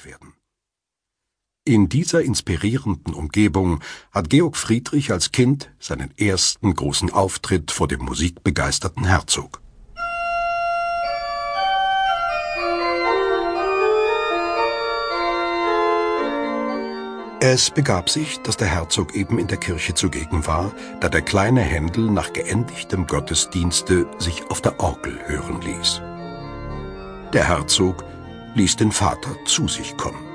dargestellt werden. In dieser inspirierenden Umgebung hat Georg Friedrich als Kind seinen ersten großen Auftritt vor dem musikbegeisterten Herzog. Es begab sich, dass der Herzog eben in der Kirche zugegen war, da der kleine Händel nach geendigtem Gottesdienste sich auf der Orgel hören ließ. Der Herzog ließ den Vater zu sich kommen.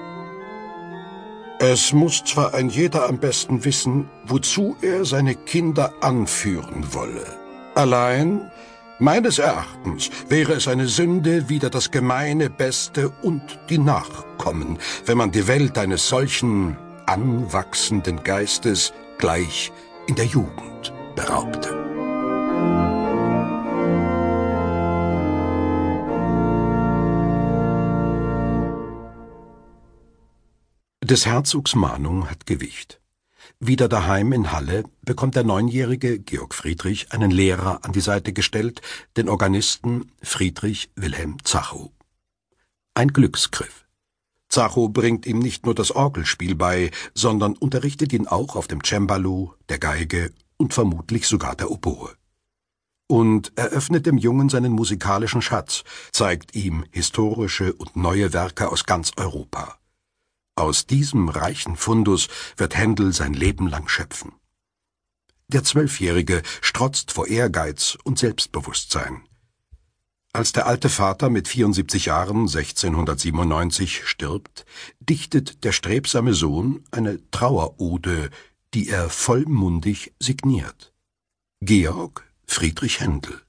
Es muss zwar ein jeder am besten wissen, wozu er seine Kinder anführen wolle. Allein, meines Erachtens, wäre es eine Sünde wider das gemeine Beste und die Nachkommen, wenn man die Welt eines solchen anwachsenden Geistes gleich in der Jugend beraubte. Des Herzogs Mahnung hat Gewicht. Wieder daheim in Halle bekommt der neunjährige Georg Friedrich einen Lehrer an die Seite gestellt, den Organisten Friedrich Wilhelm Zachow. Ein Glücksgriff. Zacho bringt ihm nicht nur das Orgelspiel bei, sondern unterrichtet ihn auch auf dem Cembalo, der Geige und vermutlich sogar der Oboe. Und eröffnet dem Jungen seinen musikalischen Schatz, zeigt ihm historische und neue Werke aus ganz Europa. Aus diesem reichen Fundus wird Händel sein Leben lang schöpfen. Der Zwölfjährige strotzt vor Ehrgeiz und Selbstbewusstsein. Als der alte Vater mit 74 Jahren 1697 stirbt, dichtet der strebsame Sohn eine Trauerode, die er vollmundig signiert. Georg Friedrich Händel,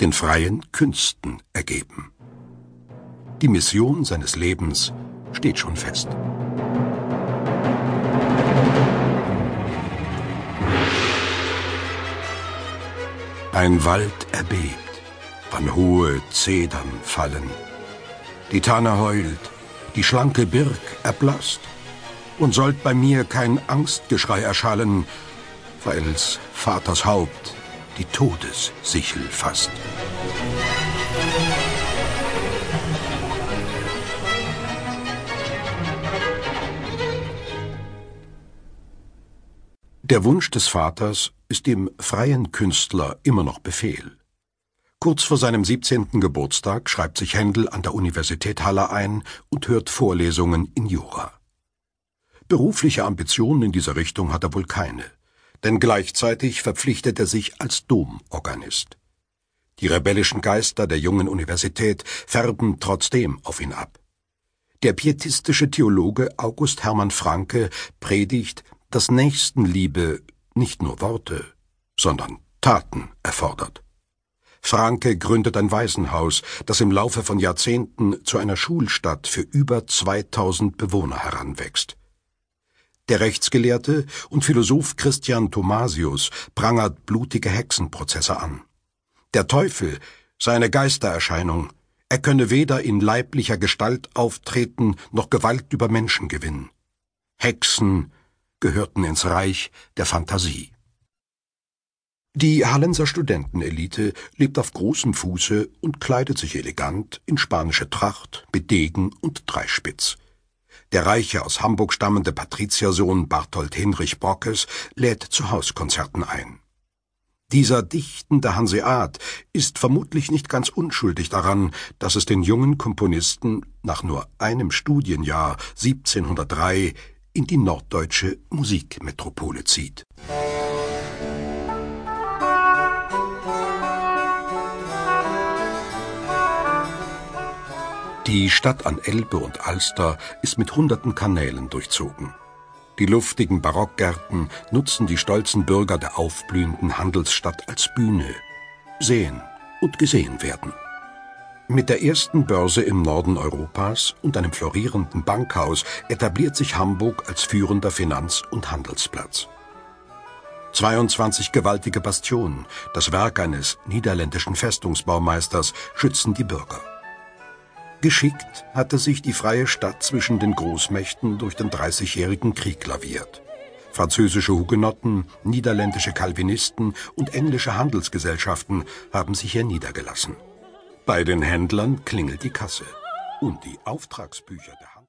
den freien Künsten ergeben. Die Mission seines Lebens steht schon fest. Ein Wald erbebt wann hohe Zedern fallen. Die Tanne heult, die schlanke Birk erblasst, und sollt bei mir kein Angstgeschrei erschallen, weil's Vaters Haupt die Todessichel fasst. Der Wunsch des Vaters ist dem freien Künstler immer noch Befehl. Kurz vor seinem 17. Geburtstag schreibt sich Händel an der Universität Halle ein und hört Vorlesungen in Jura. Berufliche Ambitionen in dieser Richtung hat er wohl keine, denn gleichzeitig verpflichtet er sich als Domorganist. Die rebellischen Geister der jungen Universität färben trotzdem auf ihn ab. Der pietistische Theologe August Hermann Franke predigt, dass Nächstenliebe nicht nur Worte, sondern Taten erfordert. Franke gründet ein Waisenhaus, das im Laufe von Jahrzehnten zu einer Schulstadt für über 2000 Bewohner heranwächst. Der Rechtsgelehrte und Philosoph Christian Thomasius prangert blutige Hexenprozesse an. Der Teufel sei eine Geistererscheinung, er könne weder in leiblicher Gestalt auftreten noch Gewalt über Menschen gewinnen. Hexen gehörten ins Reich der Fantasie. Die Hallenser Studentenelite lebt auf großem Fuße und kleidet sich elegant in spanische Tracht mit Degen und Dreispitz. Der reiche aus Hamburg stammende Patriziersohn Barthold Hinrich Brockes lädt zu Hauskonzerten ein. Dieser dichtende Hanseat ist vermutlich nicht ganz unschuldig daran, dass es den jungen Komponisten nach nur einem Studienjahr 1703 in die norddeutsche Musikmetropole zieht. Die Stadt an Elbe und Alster ist mit hunderten Kanälen durchzogen. Die luftigen Barockgärten nutzen die stolzen Bürger der aufblühenden Handelsstadt als Bühne. Sehen und gesehen werden. Mit der ersten Börse im Norden Europas und einem florierenden Bankhaus etabliert sich Hamburg als führender Finanz- und Handelsplatz. 22 gewaltige Bastionen, das Werk eines niederländischen Festungsbaumeisters, schützen die Bürger. Geschickt hatte sich die freie Stadt zwischen den Großmächten durch den Dreißigjährigen Krieg laviert. Französische Hugenotten, niederländische Calvinisten und englische Handelsgesellschaften haben sich hier niedergelassen. Bei den Händlern klingelt die Kasse und die Auftragsbücher der